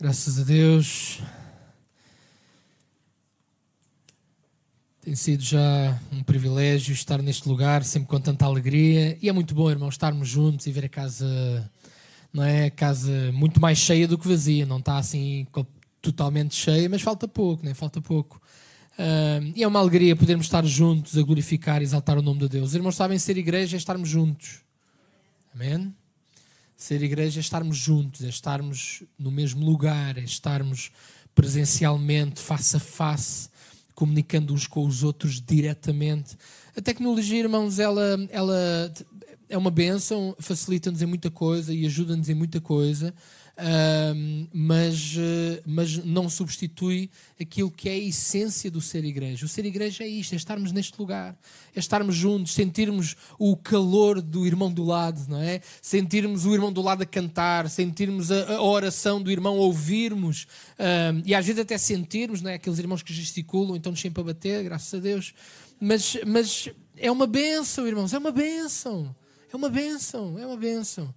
Graças a Deus. Tem sido já um privilégio estar neste lugar, sempre com tanta alegria. E é muito bom, irmão, estarmos juntos e ver a casa, não é? A casa muito mais cheia do que vazia. Não está assim totalmente cheia, mas falta pouco, né? Falta pouco. Uh, e é uma alegria podermos estar juntos a glorificar e exaltar o nome de Deus. Os irmãos sabem ser igreja é estarmos juntos. Amém? Ser igreja é estarmos juntos, é estarmos no mesmo lugar, é estarmos presencialmente, face a face, comunicando uns com os outros diretamente. A tecnologia, irmãos, ela, ela é uma benção, facilita-nos em muita coisa e ajuda-nos em muita coisa mas, uh, mas não substitui aquilo que é a essência do ser igreja. O ser igreja é isto: é estarmos neste lugar, é estarmos juntos, sentirmos o calor do irmão do lado, não é? Sentirmos o irmão do lado a cantar, sentirmos a, a oração do irmão, ouvirmos e às vezes até sentirmos, não é? Aqueles irmãos que gesticulam, então sempre a bater, graças a Deus. Mas, mas é uma benção, irmãos, é uma benção. É uma benção, é uma benção.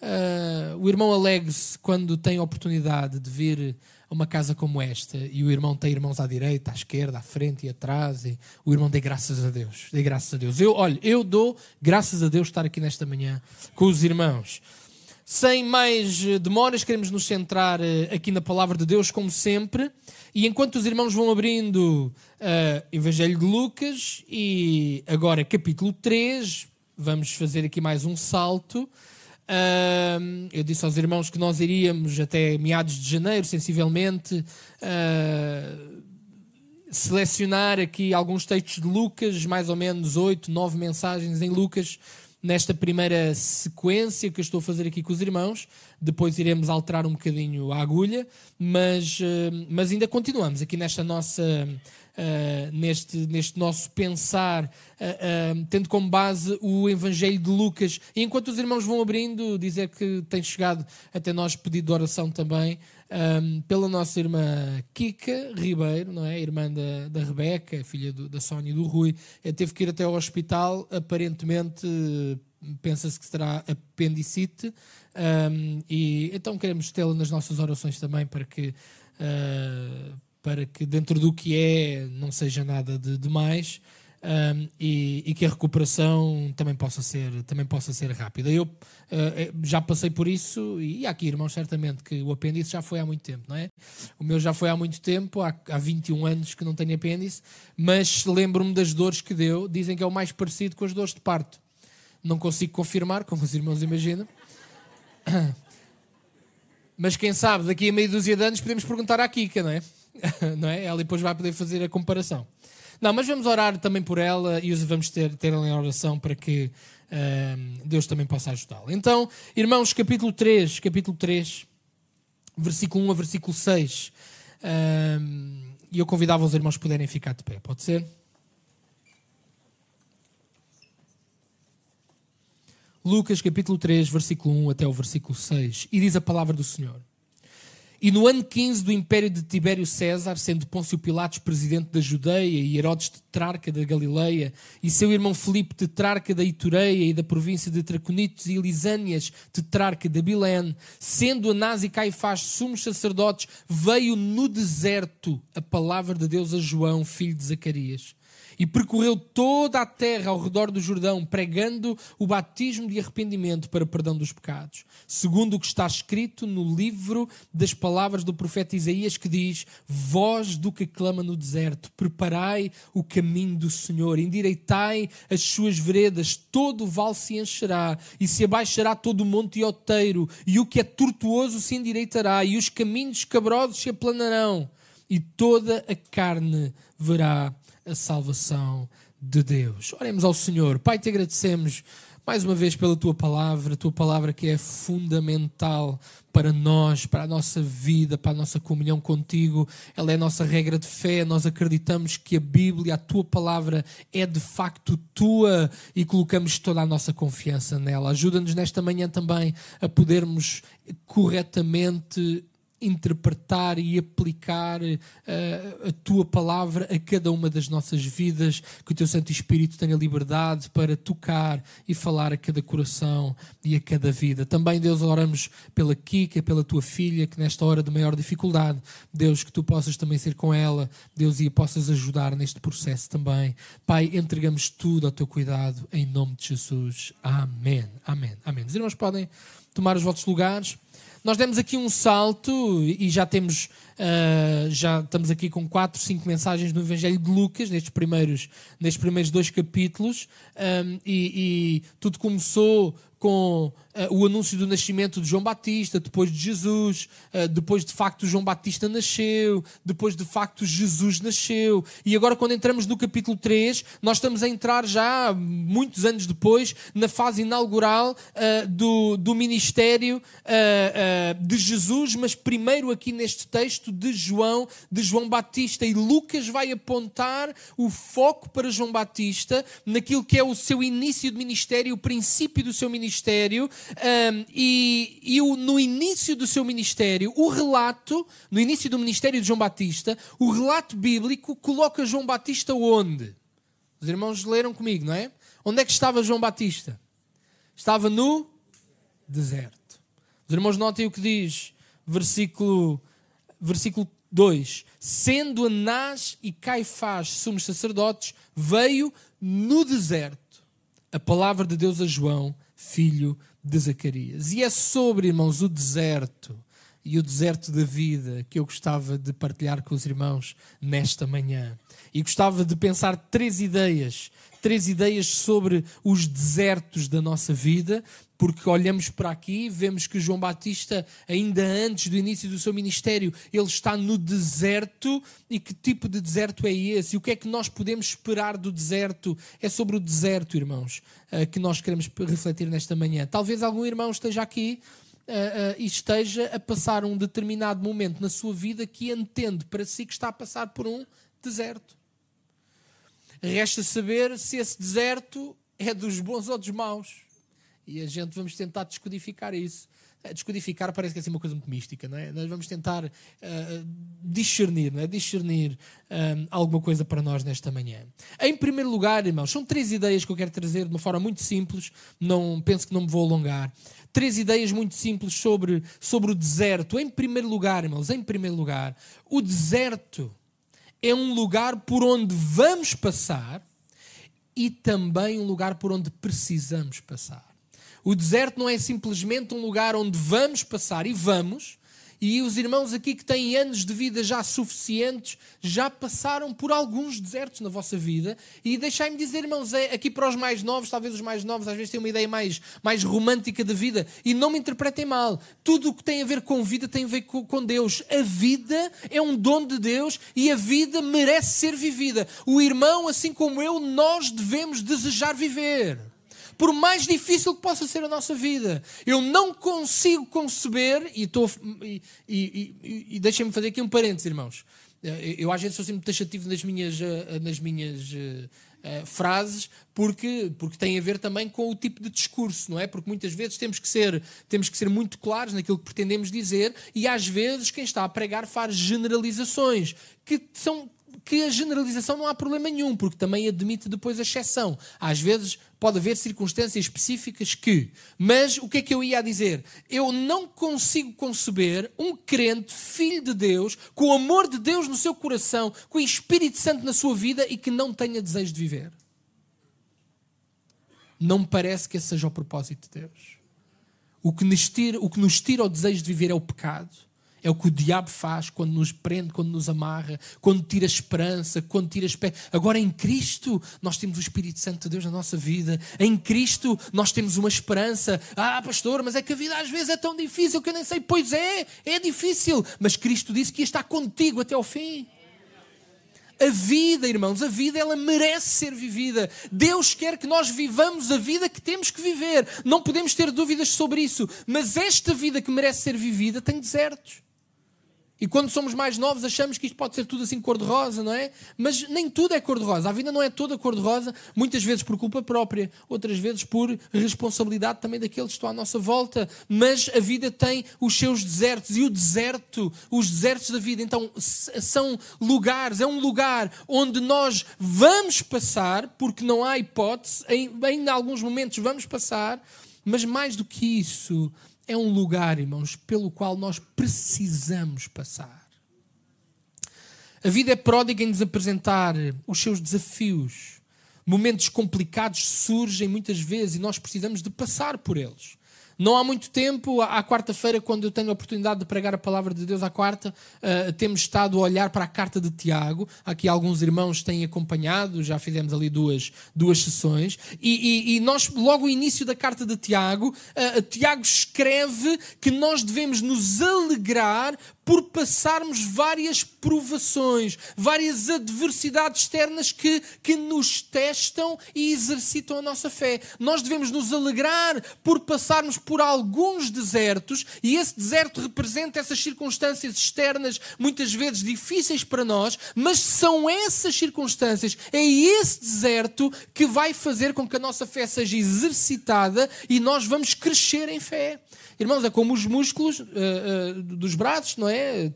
Uh, o irmão alegre-se quando tem a oportunidade de vir a uma casa como esta e o irmão tem irmãos à direita, à esquerda, à frente e atrás e o irmão dê graças a Deus, dê graças a Deus. Eu, olha, eu dou graças a Deus estar aqui nesta manhã com os irmãos. Sem mais demoras, queremos nos centrar uh, aqui na palavra de Deus, como sempre. E enquanto os irmãos vão abrindo uh, Evangelho de Lucas e agora capítulo 3, vamos fazer aqui mais um salto. Uh, eu disse aos irmãos que nós iríamos até meados de janeiro, sensivelmente, uh, selecionar aqui alguns textos de Lucas, mais ou menos oito, nove mensagens em Lucas, nesta primeira sequência que eu estou a fazer aqui com os irmãos. Depois iremos alterar um bocadinho a agulha, mas, uh, mas ainda continuamos aqui nesta nossa uh, neste, neste nosso pensar, uh, tendo como base o Evangelho de Lucas. E enquanto os irmãos vão abrindo, dizer que tem chegado até nós pedido de oração também. Pela nossa irmã Kika Ribeiro, não é? Irmã da, da Rebeca, filha do, da Sónia e do Rui, teve que ir até ao hospital, aparentemente pensa-se que será apendicite, um, e então queremos tê-la nas nossas orações também para que uh, para que dentro do que é não seja nada de demais um, e, e, que a recuperação também possa ser, também possa ser rápida. Eu uh, já passei por isso e há aqui irmãos certamente que o apêndice já foi há muito tempo, não é? O meu já foi há muito tempo, há, há 21 anos que não tenho apêndice, mas lembro-me das dores que deu, dizem que é o mais parecido com as dores de parto. Não consigo confirmar, como os irmãos imaginam. Mas quem sabe, daqui a meia dúzia de anos podemos perguntar à Kika, não é? não é? Ela depois vai poder fazer a comparação. Não, mas vamos orar também por ela e os vamos ter, ter ela em oração para que uh, Deus também possa ajudá-la. Então, irmãos, capítulo 3, capítulo 3, versículo 1 a versículo 6. Uh, e eu convidava os irmãos a poderem ficar de pé, pode ser? Lucas capítulo 3, versículo 1 até o versículo 6. E diz a palavra do Senhor. E no ano 15 do império de Tibério César, sendo Pôncio Pilatos presidente da Judeia e Herodes tetrarca da Galileia, e seu irmão Filipe tetrarca da Itureia e da província de Traconitos e Lisânias tetrarca da Bilén, sendo Anás e Caifás sumos sacerdotes, veio no deserto a palavra de Deus a João, filho de Zacarias e percorreu toda a terra ao redor do Jordão, pregando o batismo de arrependimento para perdão dos pecados, segundo o que está escrito no livro das palavras do profeta Isaías, que diz: Voz do que clama no deserto, preparai o caminho do Senhor, endireitai as suas veredas, todo o vale se encherá, e se abaixará todo o monte e outeiro, e o que é tortuoso se endireitará, e os caminhos cabrosos se aplanarão, e toda a carne verá a salvação de Deus. Oremos ao Senhor. Pai, te agradecemos mais uma vez pela tua palavra, a tua palavra que é fundamental para nós, para a nossa vida, para a nossa comunhão contigo. Ela é a nossa regra de fé. Nós acreditamos que a Bíblia, a tua palavra, é de facto tua e colocamos toda a nossa confiança nela. Ajuda-nos nesta manhã também a podermos corretamente interpretar e aplicar uh, a tua palavra a cada uma das nossas vidas, que o teu Santo Espírito tenha liberdade para tocar e falar a cada coração e a cada vida. Também, Deus, oramos pela Kika, pela tua filha, que nesta hora de maior dificuldade, Deus, que tu possas também ser com ela, Deus, e a possas ajudar neste processo também. Pai, entregamos tudo ao teu cuidado, em nome de Jesus. Amém. Amém. Amém. Os irmãos podem tomar os vossos lugares. Nós demos aqui um salto e já temos, uh, já estamos aqui com quatro, cinco mensagens no Evangelho de Lucas, nestes primeiros, nestes primeiros dois capítulos, um, e, e tudo começou com o anúncio do nascimento de João Batista, depois de Jesus, uh, depois de facto João Batista nasceu, depois de facto Jesus nasceu. E agora, quando entramos no capítulo 3, nós estamos a entrar já, muitos anos depois, na fase inaugural uh, do, do ministério de Jesus, mas primeiro aqui neste texto de João, de João Batista. E Lucas vai apontar o foco para João Batista naquilo que é o seu início de ministério, o princípio do seu ministério um, e, e o, no início do seu ministério, o relato, no início do ministério de João Batista, o relato bíblico coloca João Batista onde? Os irmãos leram comigo, não é? Onde é que estava João Batista? Estava no deserto. Os irmãos notem o que diz, versículo, versículo 2: Sendo Anás e Caifás sumos sacerdotes, veio no deserto a palavra de Deus a João, filho de Zacarias. E é sobre, irmãos, o deserto e o deserto da vida que eu gostava de partilhar com os irmãos nesta manhã. E gostava de pensar três ideias, três ideias sobre os desertos da nossa vida, porque olhamos para aqui, vemos que João Batista, ainda antes do início do seu ministério, ele está no deserto. E que tipo de deserto é esse? E o que é que nós podemos esperar do deserto? É sobre o deserto, irmãos, eh, que nós queremos refletir nesta manhã. Talvez algum irmão esteja aqui Uh, uh, e esteja a passar um determinado momento na sua vida que entende para si que está a passar por um deserto. Resta saber se esse deserto é dos bons ou dos maus. E a gente vamos tentar descodificar isso. Eh, descodificar parece que é assim uma coisa muito mística, não é? Nós vamos tentar uh, discernir, é? discernir um, alguma coisa para nós nesta manhã. Em primeiro lugar, irmãos, são três ideias que eu quero trazer de uma forma muito simples, não penso que não me vou alongar. Três ideias muito simples sobre, sobre o deserto. Em primeiro lugar, irmãos, em primeiro lugar, o deserto é um lugar por onde vamos passar e também um lugar por onde precisamos passar. O deserto não é simplesmente um lugar onde vamos passar e vamos, e os irmãos aqui que têm anos de vida já suficientes já passaram por alguns desertos na vossa vida. E deixai-me dizer, irmãos, é, aqui para os mais novos, talvez os mais novos às vezes têm uma ideia mais, mais romântica da vida. E não me interpretem mal. Tudo o que tem a ver com vida tem a ver com Deus. A vida é um dom de Deus e a vida merece ser vivida. O irmão, assim como eu, nós devemos desejar viver por mais difícil que possa ser a nossa vida. Eu não consigo conceber, e, e, e, e, e deixem-me fazer aqui um parênteses, irmãos. Eh, eu às vezes sou sempre taxativo nas minhas, eh, nas minhas uh, frases, porque, porque tem a ver também com o tipo de discurso, não é? Porque muitas vezes temos que, ser, temos que ser muito claros naquilo que pretendemos dizer, e às vezes quem está a pregar faz generalizações que são que a generalização não há problema nenhum, porque também admite depois a exceção. Às vezes pode haver circunstâncias específicas que. Mas o que é que eu ia dizer? Eu não consigo conceber um crente, filho de Deus, com o amor de Deus no seu coração, com o Espírito Santo na sua vida e que não tenha desejo de viver. Não me parece que esse seja o propósito de Deus. O que nos tira, o, que nos tira o desejo de viver é o pecado é o que o diabo faz quando nos prende, quando nos amarra, quando tira esperança, quando tira esperança. Agora em Cristo nós temos o Espírito Santo de Deus na nossa vida. Em Cristo nós temos uma esperança. Ah, pastor, mas é que a vida às vezes é tão difícil que eu nem sei. Pois é, é difícil. Mas Cristo disse que ia estar contigo até ao fim. A vida, irmãos, a vida ela merece ser vivida. Deus quer que nós vivamos a vida que temos que viver. Não podemos ter dúvidas sobre isso. Mas esta vida que merece ser vivida tem desertos. E quando somos mais novos, achamos que isto pode ser tudo assim cor-de-rosa, não é? Mas nem tudo é cor-de-rosa. A vida não é toda cor-de-rosa, muitas vezes por culpa própria, outras vezes por responsabilidade também daqueles que estão à nossa volta. Mas a vida tem os seus desertos e o deserto, os desertos da vida, então são lugares, é um lugar onde nós vamos passar, porque não há hipótese, em, em alguns momentos vamos passar, mas mais do que isso, é um lugar, irmãos, pelo qual nós precisamos passar. A vida é pródiga em nos apresentar os seus desafios. Momentos complicados surgem muitas vezes e nós precisamos de passar por eles. Não há muito tempo, à quarta-feira, quando eu tenho a oportunidade de pregar a palavra de Deus à quarta, uh, temos estado a olhar para a carta de Tiago. Aqui alguns irmãos têm acompanhado, já fizemos ali duas, duas sessões. E, e, e nós, logo no início da carta de Tiago, uh, Tiago escreve que nós devemos nos alegrar por passarmos várias provações, várias adversidades externas que, que nos testam e exercitam a nossa fé. Nós devemos nos alegrar por passarmos por alguns desertos, e esse deserto representa essas circunstâncias externas, muitas vezes difíceis para nós, mas são essas circunstâncias, é esse deserto que vai fazer com que a nossa fé seja exercitada e nós vamos crescer em fé. Irmãos, é como os músculos uh, uh, dos braços, não é?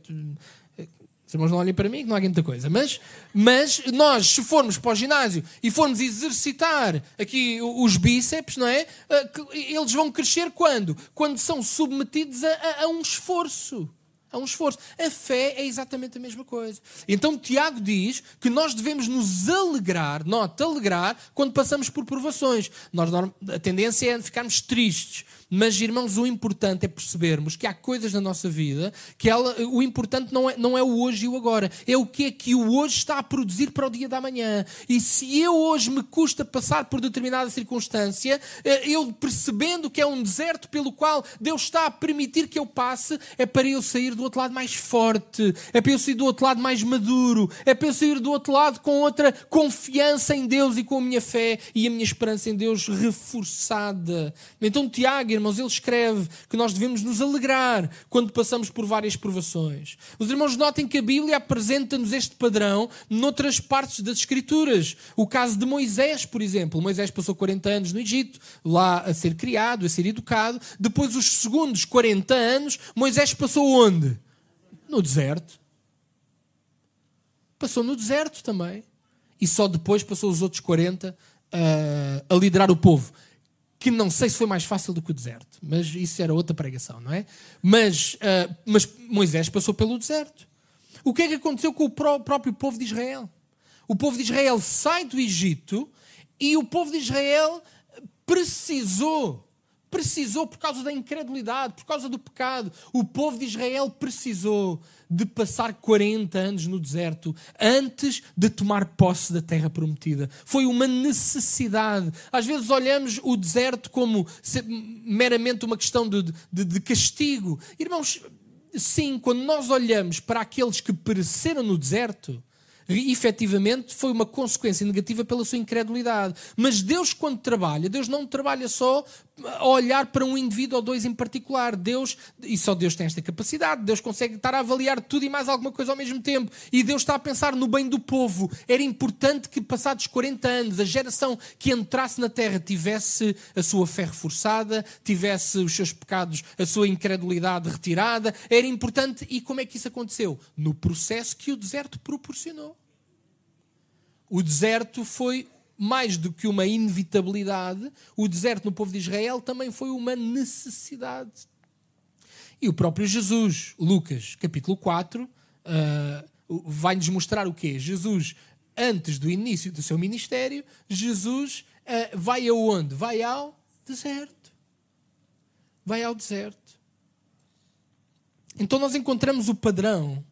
Os irmãos não olhem para mim, que não há muita coisa. Mas, mas nós, se formos para o ginásio e formos exercitar aqui os bíceps, não é? Eles vão crescer quando? Quando são submetidos a, a, a um esforço a um esforço. A fé é exatamente a mesma coisa. Então Tiago diz que nós devemos nos alegrar, nota, alegrar, quando passamos por provações. Nós, a tendência é ficarmos tristes. Mas, irmãos, o importante é percebermos que há coisas na nossa vida que ela, o importante não é, não é o hoje e o agora, é o que é que o hoje está a produzir para o dia da manhã. E se eu hoje me custa passar por determinada circunstância, eh, eu percebendo que é um deserto pelo qual Deus está a permitir que eu passe, é para eu sair do outro lado mais forte, é para eu sair do outro lado mais maduro, é para eu sair do outro lado com outra confiança em Deus e com a minha fé e a minha esperança em Deus reforçada. Então, Tiago, irmãos, ele escreve que nós devemos nos alegrar quando passamos por várias provações. Os irmãos notem que a Bíblia apresenta-nos este padrão noutras partes das Escrituras. O caso de Moisés, por exemplo. Moisés passou 40 anos no Egito, lá a ser criado, a ser educado. Depois, os segundos 40 anos, Moisés passou onde? No deserto. Passou no deserto também. E só depois passou os outros 40 uh, ah, a liderar o povo que não sei se foi mais fácil do que o deserto, mas isso era outra pregação, não é? Mas, uh, mas Moisés passou pelo deserto. O que é que aconteceu com o próprio povo de Israel? O povo de Israel sai do Egito e o povo de Israel precisou, precisou por causa da incredulidade, por causa do pecado, o povo de Israel precisou de passar 40 anos no deserto antes de tomar posse da terra prometida. Foi uma necessidade. Às vezes olhamos o deserto como meramente uma questão de, de, de castigo. Irmãos, sim, quando nós olhamos para aqueles que pereceram no deserto, efetivamente foi uma consequência negativa pela sua incredulidade. Mas Deus, quando trabalha, Deus não trabalha só a olhar para um indivíduo ou dois em particular. Deus, e só Deus tem esta capacidade, Deus consegue estar a avaliar tudo e mais alguma coisa ao mesmo tempo. E Deus está a pensar no bem do povo. Era importante que, passados 40 anos, a geração que entrasse na terra tivesse a sua fé reforçada, tivesse os seus pecados, a sua incredulidade retirada. Era importante. E como é que isso aconteceu? No processo que o deserto proporcionou. O deserto foi mais do que uma inevitabilidade, o deserto no povo de Israel também foi uma necessidade. E o próprio Jesus, Lucas capítulo 4, uh, vai-nos mostrar o quê? Jesus, antes do início do seu ministério, Jesus uh, vai aonde? Vai ao deserto. Vai ao deserto. Então nós encontramos o padrão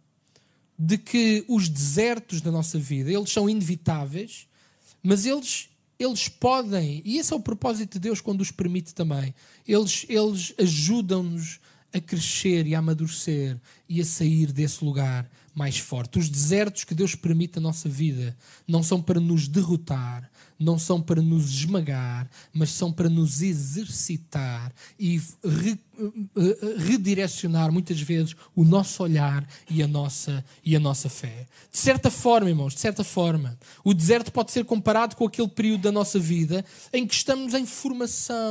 de que os desertos da nossa vida, eles são inevitáveis, mas eles eles podem, e esse é o propósito de Deus quando os permite também, eles, eles ajudam-nos a crescer e a amadurecer e a sair desse lugar mais forte. Os desertos que Deus permite na nossa vida não são para nos derrotar, não são para nos esmagar, mas são para nos exercitar e re, redirecionar muitas vezes o nosso olhar e a nossa e a nossa fé. De certa forma, irmãos, de certa forma, o deserto pode ser comparado com aquele período da nossa vida em que estamos em formação,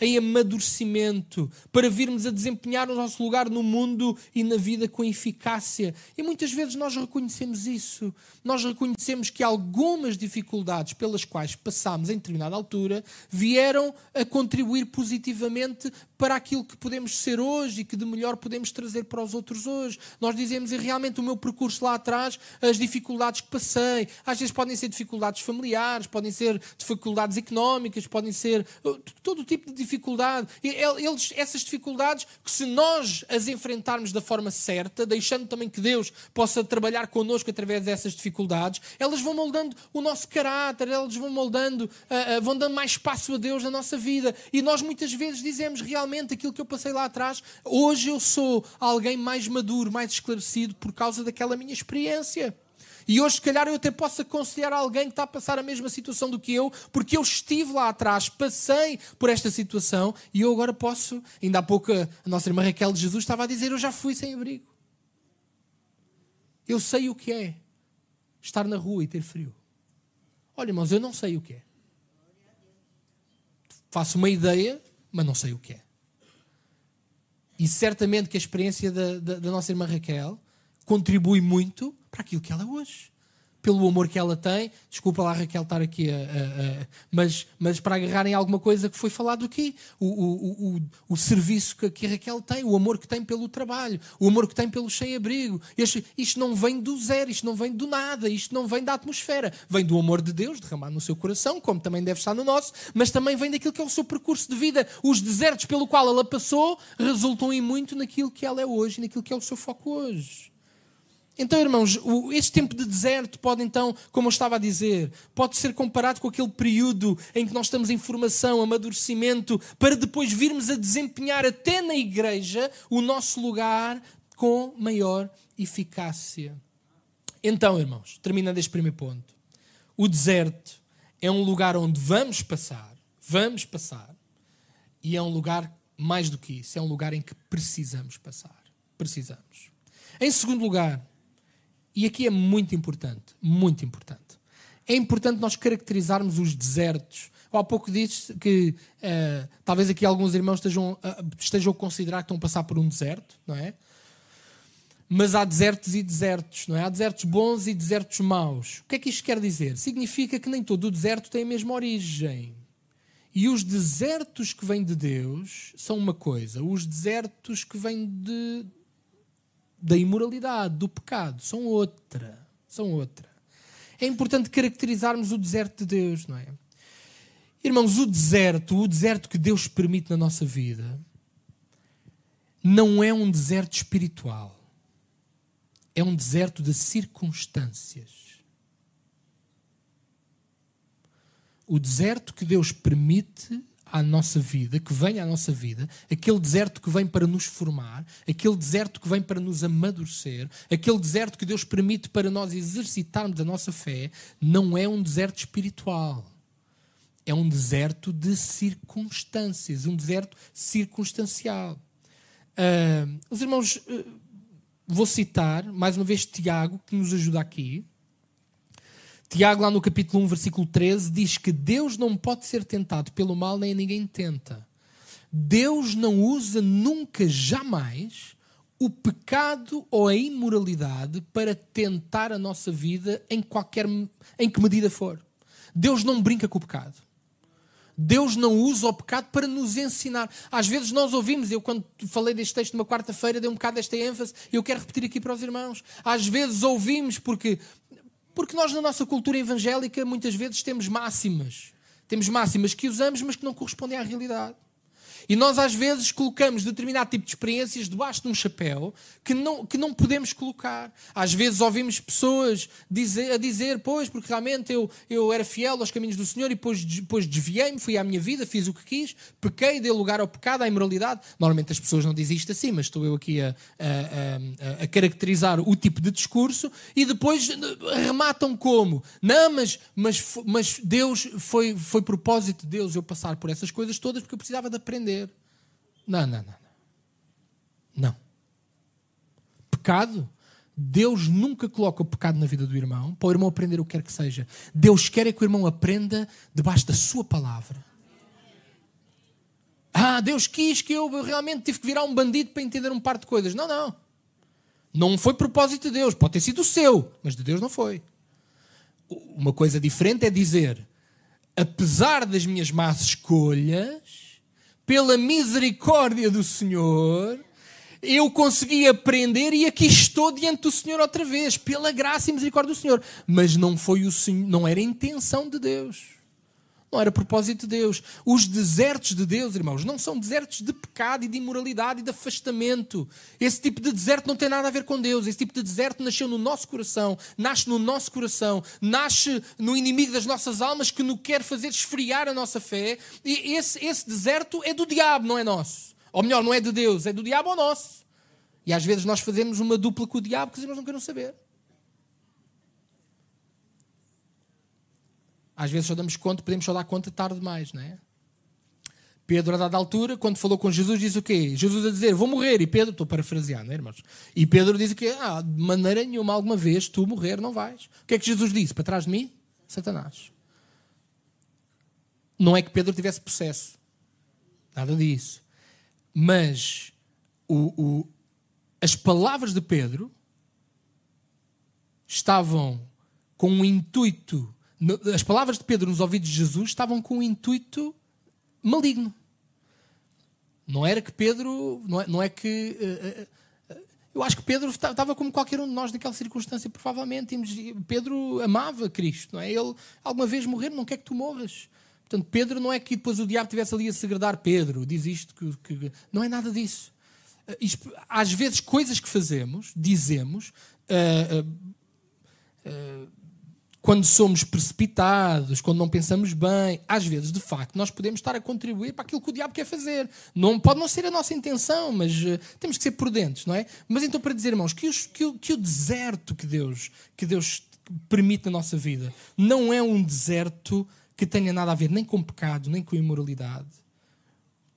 em amadurecimento, para virmos a desempenhar o nosso lugar no mundo e na vida com eficácia. E muitas vezes nós reconhecemos isso. Nós reconhecemos que algumas dificuldades pelas quais passámos em determinada altura vieram a contribuir positivamente para aquilo que podemos ser hoje e que de melhor podemos trazer para os outros hoje. Nós dizemos, e realmente o meu percurso lá atrás, as dificuldades que passei, às vezes podem ser dificuldades familiares, podem ser dificuldades económicas, podem ser uh, todo tipo de dificuldade. Eles, essas dificuldades, que se nós as enfrentarmos da forma certa, deixando também que Deus possa trabalhar connosco através dessas dificuldades, elas vão moldando o nosso caráter, elas vão moldando, uh, uh, vão dando mais espaço a Deus na nossa vida. E nós muitas vezes dizemos realmente aquilo que eu passei lá atrás. Hoje eu sou alguém mais maduro, mais esclarecido por causa daquela minha experiência. E hoje, se calhar, eu até posso aconselhar alguém que está a passar a mesma situação do que eu, porque eu estive lá atrás, passei por esta situação e eu agora posso. Ainda há pouco a nossa irmã Raquel de Jesus estava a dizer: Eu já fui sem abrigo. Eu sei o que é estar na rua e ter frio. Olha, irmãos, eu não sei o que é. Faço uma ideia, mas não sei o que é. E certamente que a experiência da, da, da nossa irmã Raquel contribui muito para aquilo que ela é hoje pelo amor que ela tem. Desculpa lá, Raquel, estar aqui a, a, a, mas, mas para agarrarem alguma coisa que foi falado aqui. O, o, o, o serviço que, que, a Raquel tem, o amor que tem pelo trabalho, o amor que tem pelo sem-abrigo. Isto, isto não vem do zero, isto não vem do nada, isto não vem da atmosfera. Vem do amor de Deus derramado no seu coração, como também deve estar no nosso, mas também vem daquilo que é o seu percurso de vida. Os desertos pelo qual ela passou resultam em muito naquilo que ela é hoje, naquilo que é o seu foco hoje. Então, irmãos, este tempo de deserto pode então, como eu estava a dizer, pode ser comparado com aquele período em que nós estamos em formação, amadurecimento, para depois virmos a desempenhar até na igreja o nosso lugar com maior eficácia. Então, irmãos, terminando este primeiro ponto, o deserto é um lugar onde vamos passar, vamos passar, e é um lugar mais do que isso, é um lugar em que precisamos passar. Precisamos. Em segundo lugar, e aqui é muito importante, muito importante. É importante nós caracterizarmos os desertos. há pouco disse que uh, talvez aqui alguns irmãos estejam, uh, estejam a considerar que estão a passar por um deserto, não é? Mas há desertos e desertos, não é? Há desertos bons e desertos maus. O que é que isto quer dizer? Significa que nem todo o deserto tem a mesma origem. E os desertos que vêm de Deus são uma coisa, os desertos que vêm de, da imoralidade, do pecado, são outra. São outra. É importante caracterizarmos o deserto de Deus, não é? Irmãos, o deserto, o deserto que Deus permite na nossa vida, não é um deserto espiritual. É um deserto de circunstâncias. O deserto que Deus permite à nossa vida, que vem à nossa vida, aquele deserto que vem para nos formar, aquele deserto que vem para nos amadurecer, aquele deserto que Deus permite para nós exercitarmos a nossa fé, não é um deserto espiritual. É um deserto de circunstâncias, um deserto circunstancial. Uh, os irmãos, uh, vou citar mais uma vez Tiago, que nos ajuda aqui. Tiago, lá no capítulo 1, versículo 13, diz que Deus não pode ser tentado pelo mal, nem ninguém tenta. Deus não usa nunca, jamais, o pecado ou a imoralidade para tentar a nossa vida em qualquer em que medida for. Deus não brinca com o pecado. Deus não usa o pecado para nos ensinar. Às vezes nós ouvimos, eu quando falei deste texto numa quarta-feira, dei um bocado desta ênfase, e eu quero repetir aqui para os irmãos. Às vezes ouvimos porque porque nós, na nossa cultura evangélica, muitas vezes temos máximas. Temos máximas que usamos, mas que não correspondem à realidade. E nós às vezes colocamos determinado tipo de experiências debaixo de um chapéu que não, que não podemos colocar. Às vezes ouvimos pessoas dizer, a dizer, pois, porque realmente eu, eu era fiel aos caminhos do Senhor e depois, depois desviei-me, fui à minha vida, fiz o que quis, pequei, dei lugar ao pecado, à imoralidade. Normalmente as pessoas não dizem isto assim, mas estou eu aqui a, a, a, a caracterizar o tipo de discurso e depois rematam como? Não, mas, mas, mas Deus foi, foi propósito de Deus eu passar por essas coisas todas porque eu precisava de aprender. Não, não, não. Não. Pecado. Deus nunca coloca o pecado na vida do irmão para o irmão aprender o que quer que seja. Deus quer é que o irmão aprenda debaixo da sua palavra. Ah, Deus quis que eu realmente tive que virar um bandido para entender um par de coisas. Não, não. Não foi propósito de Deus. Pode ter sido o seu, mas de Deus não foi. Uma coisa diferente é dizer: apesar das minhas más escolhas, pela misericórdia do Senhor, eu consegui aprender e aqui estou diante do Senhor outra vez, pela graça e misericórdia do Senhor. Mas não foi o Senhor, não era a intenção de Deus. Não era propósito de Deus. Os desertos de Deus, irmãos, não são desertos de pecado e de imoralidade e de afastamento. Esse tipo de deserto não tem nada a ver com Deus. Esse tipo de deserto nasceu no nosso coração, nasce no nosso coração, nasce no inimigo das nossas almas que nos quer fazer esfriar a nossa fé. E esse, esse deserto é do diabo, não é nosso. Ou melhor, não é de Deus, é do diabo ou nosso. E às vezes nós fazemos uma dupla com o diabo que os irmãos não querem saber. Às vezes só damos conta, podemos só dar conta tarde demais, não é? Pedro, a dada altura, quando falou com Jesus, diz o quê? Jesus a dizer, vou morrer. E Pedro, estou não é, irmãos? E Pedro diz o quê? Ah, de maneira nenhuma, alguma vez, tu morrer não vais. O que é que Jesus disse? Para trás de mim? Satanás. Não é que Pedro tivesse processo. Nada disso. Mas o, o, as palavras de Pedro estavam com um intuito as palavras de Pedro nos ouvidos de Jesus estavam com um intuito maligno. Não era que Pedro, não é, não é que. Uh, uh, eu acho que Pedro estava como qualquer um de nós naquela circunstância, provavelmente. Pedro amava Cristo, não é? Ele alguma vez morrer, não quer que tu morras. Portanto, Pedro não é que depois o diabo estivesse ali a segredar Pedro, diz isto, que, que não é nada disso. Às vezes, coisas que fazemos, dizemos, quando somos precipitados, quando não pensamos bem, às vezes, de facto, nós podemos estar a contribuir para aquilo que o diabo quer fazer. Não, pode não ser a nossa intenção, mas uh, temos que ser prudentes, não é? Mas então, para dizer, irmãos, que, os, que, o, que o deserto que Deus, que Deus permite na nossa vida não é um deserto que tenha nada a ver nem com pecado, nem com imoralidade.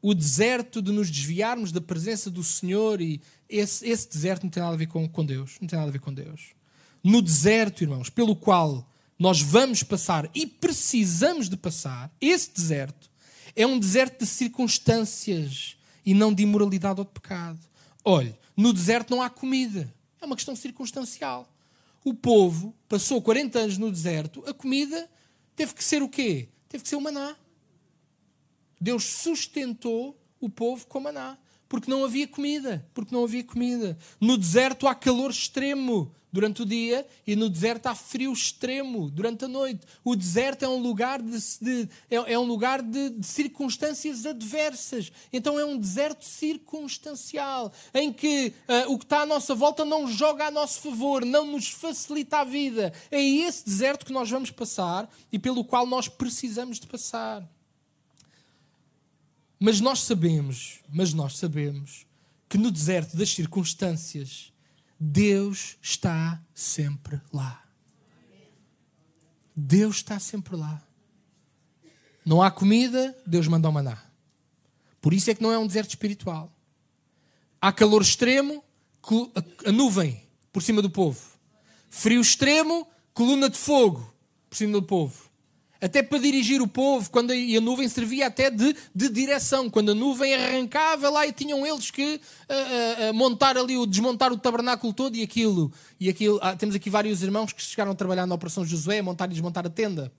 O deserto de nos desviarmos da presença do Senhor e esse, esse deserto não tem nada a ver com, com Deus. Não tem nada a ver com Deus. No deserto, irmãos, pelo qual nós vamos passar e precisamos de passar, esse deserto, é um deserto de circunstâncias e não de imoralidade ou de pecado. Olhe, no deserto não há comida. É uma questão circunstancial. O povo passou 40 anos no deserto, a comida teve que ser o quê? Teve que ser o maná. Deus sustentou o povo com maná. Porque não havia comida. Porque não havia comida. No deserto há calor extremo durante o dia e no deserto há frio extremo durante a noite. O deserto é um lugar de, de é, é, um lugar de, de, circunstâncias adversas. Então é um deserto circunstancial em que uh, o que está à nossa volta não joga a nosso favor, não nos facilita a vida. É esse deserto que nós vamos passar e pelo qual nós precisamos de passar. Mas nós sabemos, mas nós sabemos que no deserto das circunstâncias Deus está sempre lá. Deus está sempre lá. Não há comida, Deus manda o maná. Por isso é que não é um deserto espiritual. Há calor extremo, a nuvem por cima do povo. Frio extremo, coluna de fogo por cima do povo até para dirigir o povo, quando a, e a nuvem servia até de, de direção. Quando a nuvem arrancava lá e tinham eles que uh, uh, montar ali, o, desmontar o tabernáculo todo e aquilo. E aquilo ah, temos aqui vários irmãos que chegaram a trabalhar na Operação Josué, a montar e desmontar a tenda.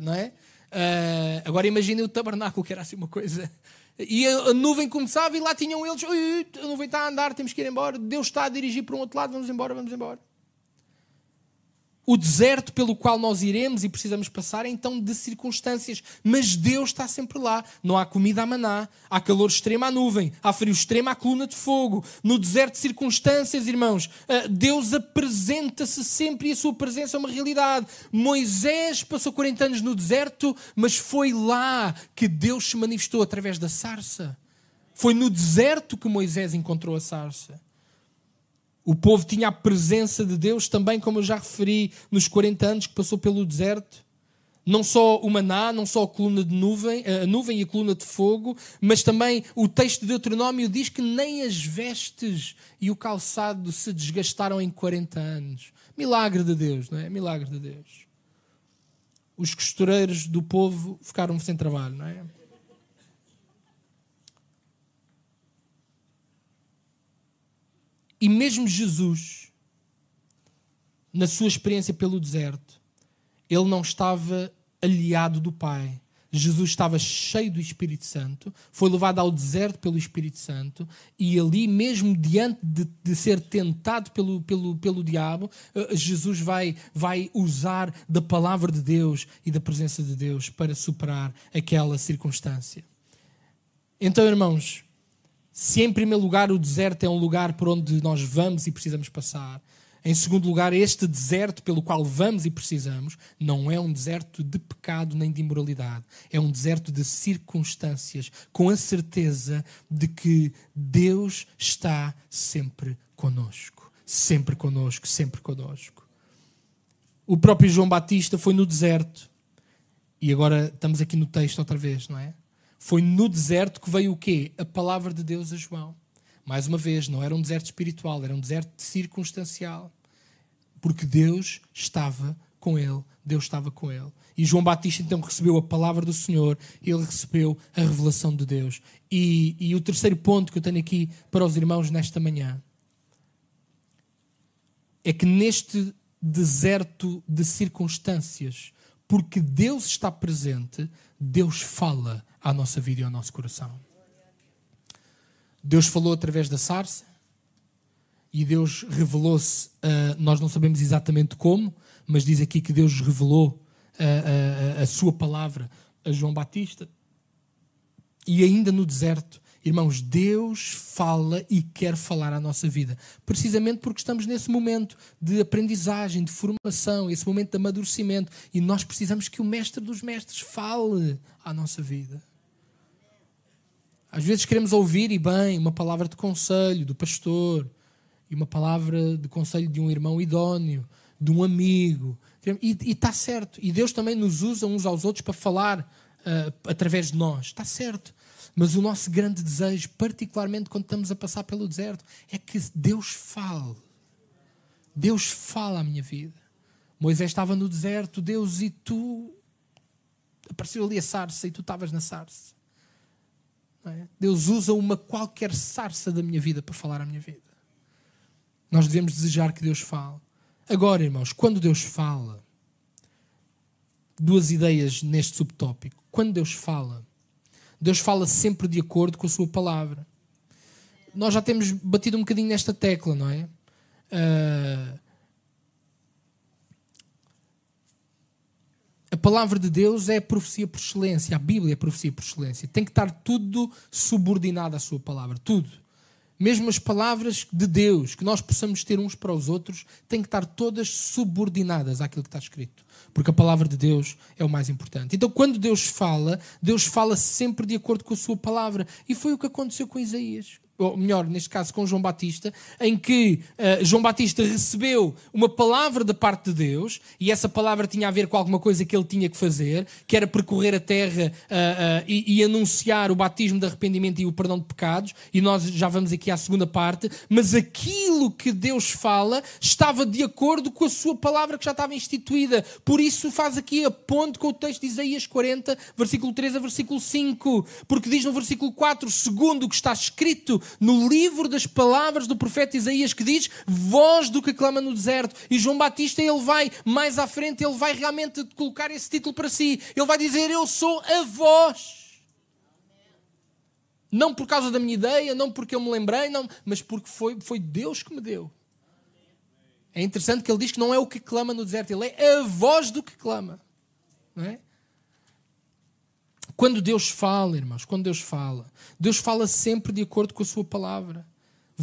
Não é? Uh, agora imaginem o tabernáculo, que era assim uma coisa. E a nuvem começava e lá tinham eles, a nuvem está a andar, temos que ir embora, Deus está a dirigir para um outro lado, vamos embora, vamos embora. O deserto pelo qual nós iremos e precisamos passar é então de circunstâncias, mas Deus está sempre lá. Não há comida a maná, há calor extremo à nuvem, há frio extremo à coluna de fogo. No deserto de circunstâncias, irmãos, ah, Deus apresenta-se sempre e a sua presença é uma realidade. Moisés passou 40 anos no deserto, mas foi lá que Deus se manifestou através da sarça. Foi no deserto que Moisés encontrou a sarça. O povo tinha a presença de Deus também, como eu já referi, nos 40 anos que passou pelo deserto. Não só o maná, não só a coluna de nuvem, a nuvem e a coluna de fogo, mas também o texto de Deuteronômio diz que nem as vestes e o calçado se desgastaram em 40 anos. Milagre de Deus, não é? Milagre de Deus. Os costureiros do povo ficaram sem trabalho, não é? E mesmo Jesus, na sua experiência pelo deserto, ele não estava aliado do Pai. Jesus estava cheio do Espírito Santo, foi levado ao deserto pelo Espírito Santo, e ali, mesmo diante de, de ser tentado pelo, pelo, pelo diabo, eh, Jesus vai, vai usar da palavra de Deus e da presença de Deus para superar aquela circunstância. Então, irmãos, se em primeiro lugar o deserto é um lugar por onde nós vamos e precisamos passar, em segundo lugar, este deserto pelo qual vamos e precisamos não é um deserto de pecado nem de imoralidade. É um deserto de circunstâncias, com a certeza de que Deus está sempre conosco. Sempre conosco, sempre conosco. O próprio João Batista foi no deserto. E agora estamos aqui no texto outra vez, não é? Foi no deserto que veio o quê? A palavra de Deus a João. Mais uma vez, não era um deserto espiritual, era um deserto circunstancial. Porque Deus estava com ele, Deus estava com ele. E João Batista então recebeu a palavra do Senhor, ele recebeu a revelação de Deus. E, e o terceiro ponto que eu tenho aqui para os irmãos nesta manhã é que neste deserto de circunstâncias, porque Deus está presente, Deus fala à nossa vida e ao nosso coração. Deus falou através da sarça e Deus revelou-se, uh, nós não sabemos exatamente como, mas diz aqui que Deus revelou uh, uh, a sua palavra a João Batista. E ainda no deserto, irmãos, Deus fala e quer falar à nossa vida, precisamente porque estamos nesse momento de aprendizagem, de formação, esse momento de amadurecimento, e nós precisamos que o Mestre dos Mestres fale à nossa vida. Às vezes queremos ouvir, e bem, uma palavra de conselho do pastor, e uma palavra de conselho de um irmão idóneo, de um amigo. E está certo. E Deus também nos usa uns aos outros para falar uh, através de nós. Está certo. Mas o nosso grande desejo, particularmente quando estamos a passar pelo deserto, é que Deus fale. Deus fala à minha vida. Moisés estava no deserto, Deus, e tu. Apareceu ali a sarça e tu estavas na sarça. É? Deus usa uma qualquer sarça da minha vida para falar à minha vida. Nós devemos desejar que Deus fale. Agora, irmãos, quando Deus fala, duas ideias neste subtópico. Quando Deus fala, Deus fala sempre de acordo com a sua palavra. Nós já temos batido um bocadinho nesta tecla, não é? Uh, a palavra de Deus é profecia por excelência, a Bíblia é profecia por excelência. Tem que estar tudo subordinado à sua palavra, tudo. Mesmo as palavras de Deus que nós possamos ter uns para os outros têm que estar todas subordinadas àquilo que está escrito. Porque a palavra de Deus é o mais importante. Então, quando Deus fala, Deus fala sempre de acordo com a sua palavra. E foi o que aconteceu com Isaías ou melhor, neste caso com João Batista, em que uh, João Batista recebeu uma palavra da parte de Deus, e essa palavra tinha a ver com alguma coisa que ele tinha que fazer, que era percorrer a terra uh, uh, e, e, anunciar o batismo de arrependimento e o perdão de pecados, e nós já vamos aqui à segunda parte, mas aquilo que Deus fala estava de acordo com a sua palavra que já estava instituída. Por isso faz aqui a ponte com o texto de Isaías 40, versículo 3 a versículo 5, porque diz no versículo 4, segundo o que está escrito no livro das palavras do profeta Isaías que diz voz do que clama no deserto. E João Batista, ele vai mais à frente, ele vai realmente colocar esse título para si. Ele vai dizer: Eu sou a voz. Não por causa da minha ideia, não porque eu me lembrei, não, mas porque foi, foi Deus que me deu. É interessante que ele diz que não é o que clama no deserto, ele é a voz do que clama. Não é? Quando Deus fala, irmãos, quando Deus fala, Deus fala sempre de acordo com a sua palavra.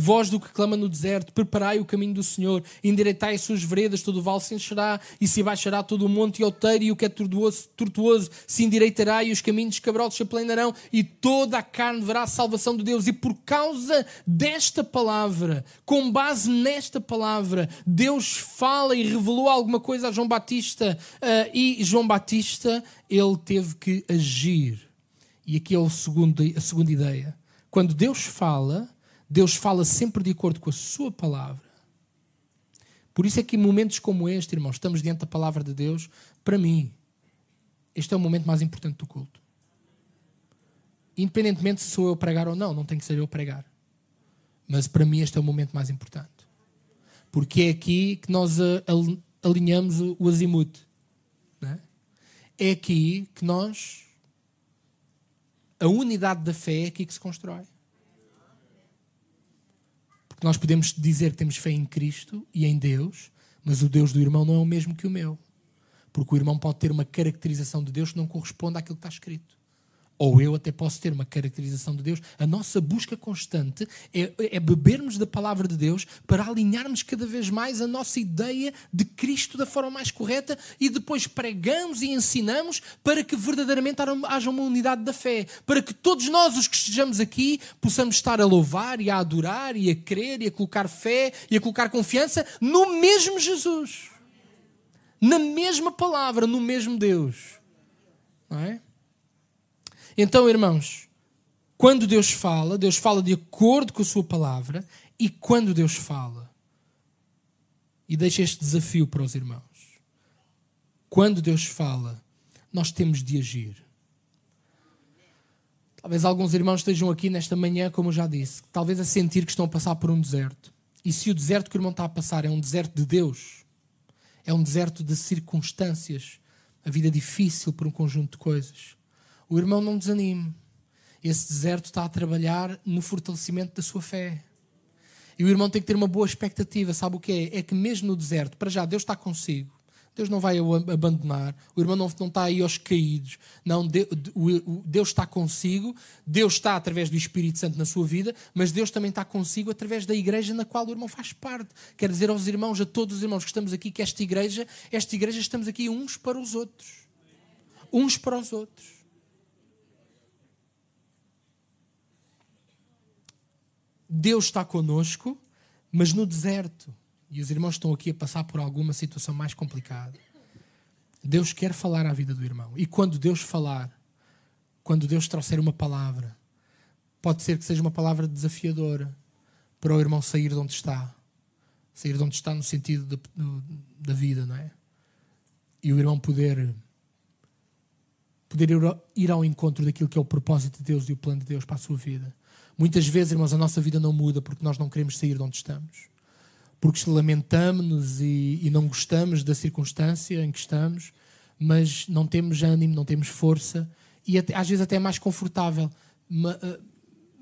Voz do que clama no deserto, preparai o caminho do Senhor, endireitai as suas veredas, todo o vale se encherá, e se baixará todo o monte e alteiro, e o que é tortuoso, tortuoso se endireitará, e os caminhos escabrosos se aplanarão, e toda a carne verá a salvação de Deus. E por causa desta palavra, com base nesta palavra, Deus fala e revelou alguma coisa a João Batista, uh, e João Batista, ele teve que agir. E aqui é o segundo, a segunda ideia. Quando Deus fala, Deus fala sempre de acordo com a sua palavra. Por isso é que em momentos como este, irmãos, estamos diante da palavra de Deus, para mim, este é o momento mais importante do culto. Independentemente se sou eu a pregar ou não, não tem que ser eu a pregar. Mas para mim este é o momento mais importante. Porque é aqui que nós alinhamos o azimuth. É? é aqui que nós. A unidade da fé é aqui que se constrói. Porque nós podemos dizer que temos fé em Cristo e em Deus, mas o Deus do irmão não é o mesmo que o meu. Porque o irmão pode ter uma caracterização de Deus que não corresponde àquilo que está escrito ou eu até posso ter uma caracterização de Deus, a nossa busca constante é, é, bebermos da palavra de Deus para alinharmos cada vez mais a nossa ideia de Cristo da forma mais correta e depois pregamos e ensinamos para que verdadeiramente haja uma unidade da fé, para que todos nós, os que estejamos aqui, possamos estar a louvar e a adorar e a crer e a colocar fé e a colocar confiança no mesmo Jesus, na mesma palavra, no mesmo Deus. Não é? Então, irmãos, quando Deus fala, Deus fala de acordo com a sua palavra, e quando Deus fala, e deixa este desafio para os irmãos, quando Deus fala, nós temos de agir. Talvez alguns irmãos estejam aqui nesta manhã, como eu já disse, talvez a sentir que estão a passar por um deserto. E se o deserto que o irmão está a passar é um deserto de Deus, é um deserto de circunstâncias, a vida difícil por um conjunto de coisas, o irmão não desanime. Esse deserto está a trabalhar no fortalecimento da sua fé. E o irmão tem que ter uma boa expectativa. Sabe o que é? É que mesmo no deserto, para já, Deus está consigo. Deus não vai o abandonar. O irmão não, não está aí aos caídos. Não, Deus está consigo. Deus está através do Espírito Santo na sua vida, mas Deus também está consigo através da igreja na qual o irmão faz parte. Quer dizer aos irmãos, a todos os irmãos que estamos aqui, que esta igreja, esta igreja estamos aqui uns para os outros. Uns para os outros. Deus está conosco, mas no deserto. E os irmãos estão aqui a passar por alguma situação mais complicada. Deus quer falar à vida do irmão. E quando Deus falar, quando Deus trouxer uma palavra, pode ser que seja uma palavra desafiadora para o irmão sair de onde está. Sair de onde está no sentido de, da vida, não é? E o irmão poder poder ir ao encontro daquilo que é o propósito de Deus e o plano de Deus para a sua vida. Muitas vezes, irmãos, a nossa vida não muda porque nós não queremos sair de onde estamos. Porque lamentamos-nos e, e não gostamos da circunstância em que estamos, mas não temos ânimo, não temos força e até, às vezes até é mais confortável ma uh,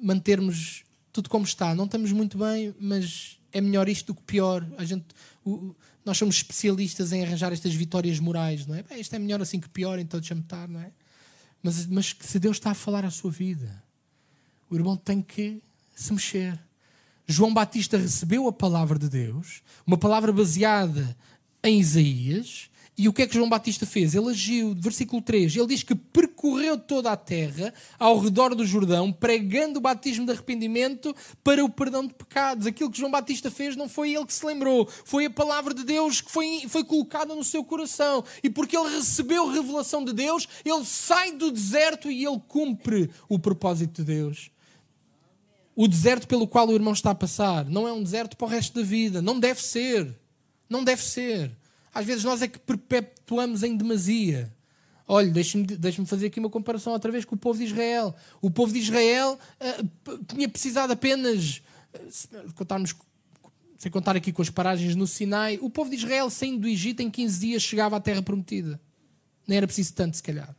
mantermos tudo como está. Não estamos muito bem, mas é melhor isto do que pior. A gente, o, nós somos especialistas em arranjar estas vitórias morais, não é? Bem, isto é melhor assim que pior, então deixa-me estar, não é? Mas, mas se Deus está a falar à sua vida, o irmão tem que se mexer. João Batista recebeu a palavra de Deus, uma palavra baseada em Isaías, e o que é que João Batista fez? Ele agiu, versículo 3, ele diz que percorreu toda a terra ao redor do Jordão, pregando o batismo de arrependimento para o perdão de pecados. Aquilo que João Batista fez não foi ele que se lembrou, foi a palavra de Deus que foi, foi colocada no seu coração. E porque ele recebeu a revelação de Deus, ele sai do deserto e ele cumpre o propósito de Deus. O deserto pelo qual o irmão está a passar não é um deserto para o resto da vida. Não deve ser. Não deve ser. Às vezes nós é que perpetuamos em demasia. Olha, deixe-me deixe fazer aqui uma comparação outra vez com o povo de Israel. O povo de Israel uh, tinha precisado apenas, uh, contarmos, sem contar aqui com as paragens no Sinai, o povo de Israel, saindo do Egito, em 15 dias chegava à terra prometida. Nem era preciso tanto, se calhar.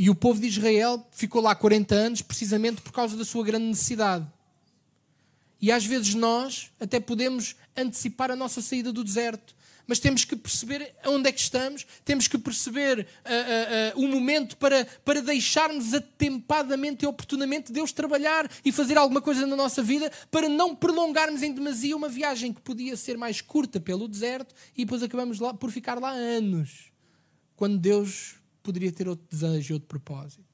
E o povo de Israel ficou lá 40 anos precisamente por causa da sua grande necessidade. E às vezes nós até podemos antecipar a nossa saída do deserto. Mas temos que perceber onde é que estamos, temos que perceber uh, uh, uh, o momento para, para deixarmos atempadamente e oportunamente Deus trabalhar e fazer alguma coisa na nossa vida para não prolongarmos em demasia uma viagem que podia ser mais curta pelo deserto e depois acabamos lá, por ficar lá anos, quando Deus poderia ter outro desejo outro propósito.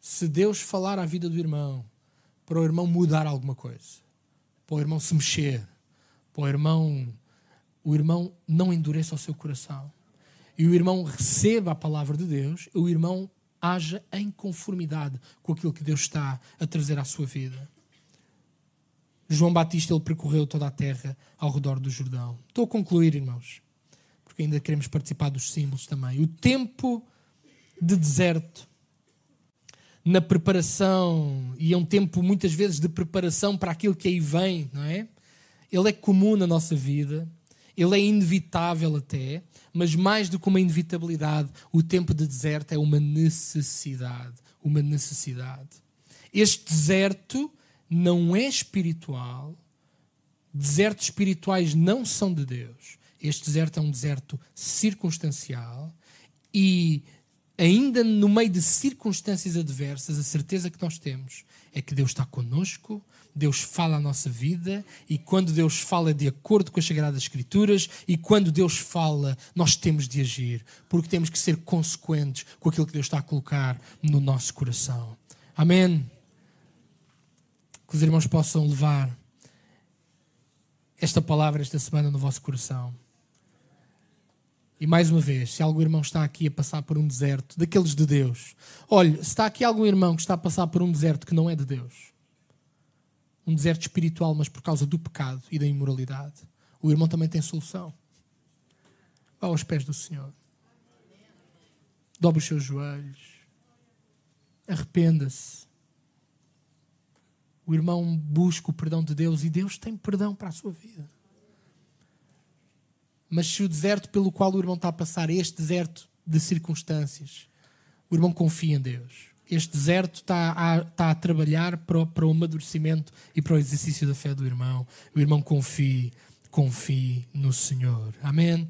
Se Deus falar à vida do irmão, para o irmão mudar alguma coisa, para o irmão se mexer, para o irmão, o irmão não endureça o seu coração e o irmão receba a palavra de Deus, o irmão haja em conformidade com aquilo que Deus está a trazer à sua vida. João Batista ele percorreu toda a terra ao redor do Jordão. Estou a concluir, irmãos, porque ainda queremos participar dos símbolos também. O tempo de deserto na preparação, e é um tempo muitas vezes de preparação para aquilo que aí vem, não é? Ele é comum na nossa vida, ele é inevitável até, mas mais do que uma inevitabilidade, o tempo de deserto é uma necessidade. Uma necessidade. Este deserto não é espiritual, desertos espirituais não são de Deus. Este deserto é um deserto circunstancial e ainda no meio de circunstâncias adversas, a certeza que nós temos é que Deus está conosco, Deus fala a nossa vida, e quando Deus fala de acordo com as Sagradas Escrituras, e quando Deus fala, nós temos de agir, porque temos que ser consequentes com aquilo que Deus está a colocar no nosso coração. Amém? Que os irmãos possam levar esta palavra esta semana no vosso coração. E mais uma vez, se algum irmão está aqui a passar por um deserto, daqueles de Deus, olhe, se está aqui algum irmão que está a passar por um deserto que não é de Deus, um deserto espiritual, mas por causa do pecado e da imoralidade, o irmão também tem solução. Vá aos pés do Senhor. Dobre os seus joelhos. Arrependa-se. O irmão busca o perdão de Deus e Deus tem perdão para a sua vida. Mas se o deserto pelo qual o irmão está a passar é este deserto de circunstâncias, o irmão confia em Deus. Este deserto está a, está a trabalhar para o, para o amadurecimento e para o exercício da fé do irmão. O irmão confie, confie no Senhor. Amém?